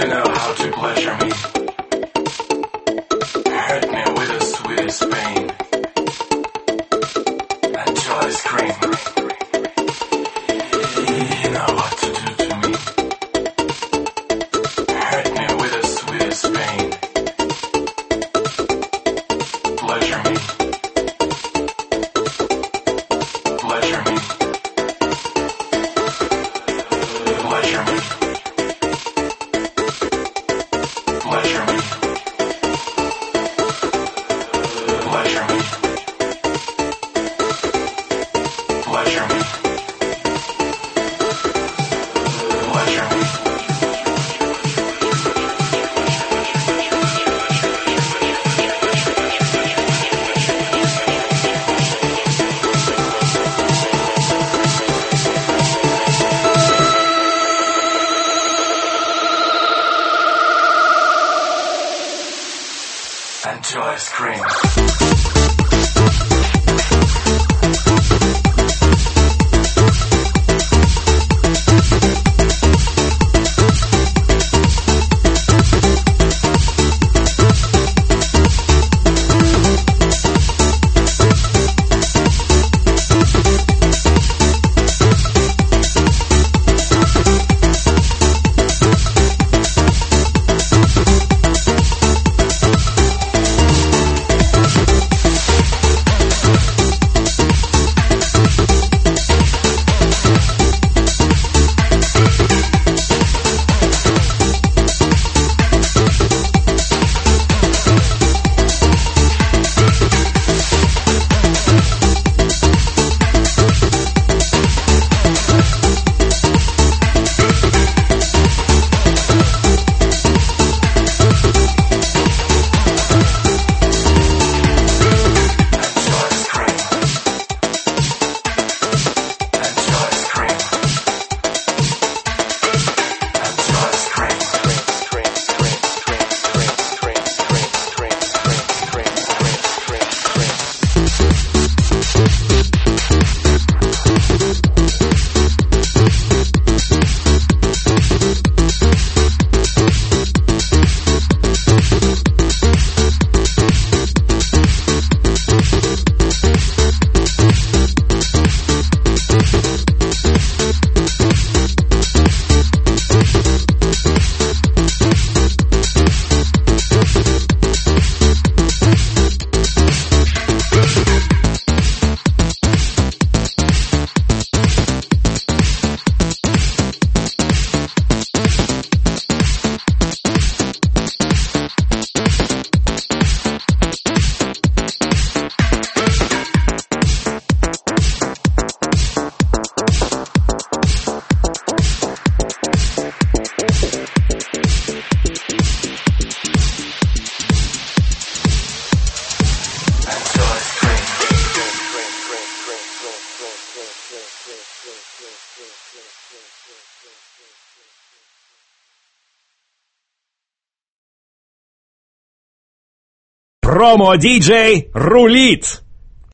You know how to pleasure me. Hurt me with the sweetest pain. Until I scream. You know what to do to me. Hurt me with the sweetest pain. Pleasure me. Pleasure me. Pleasure me. and joy screams. Промо-диджей рулит!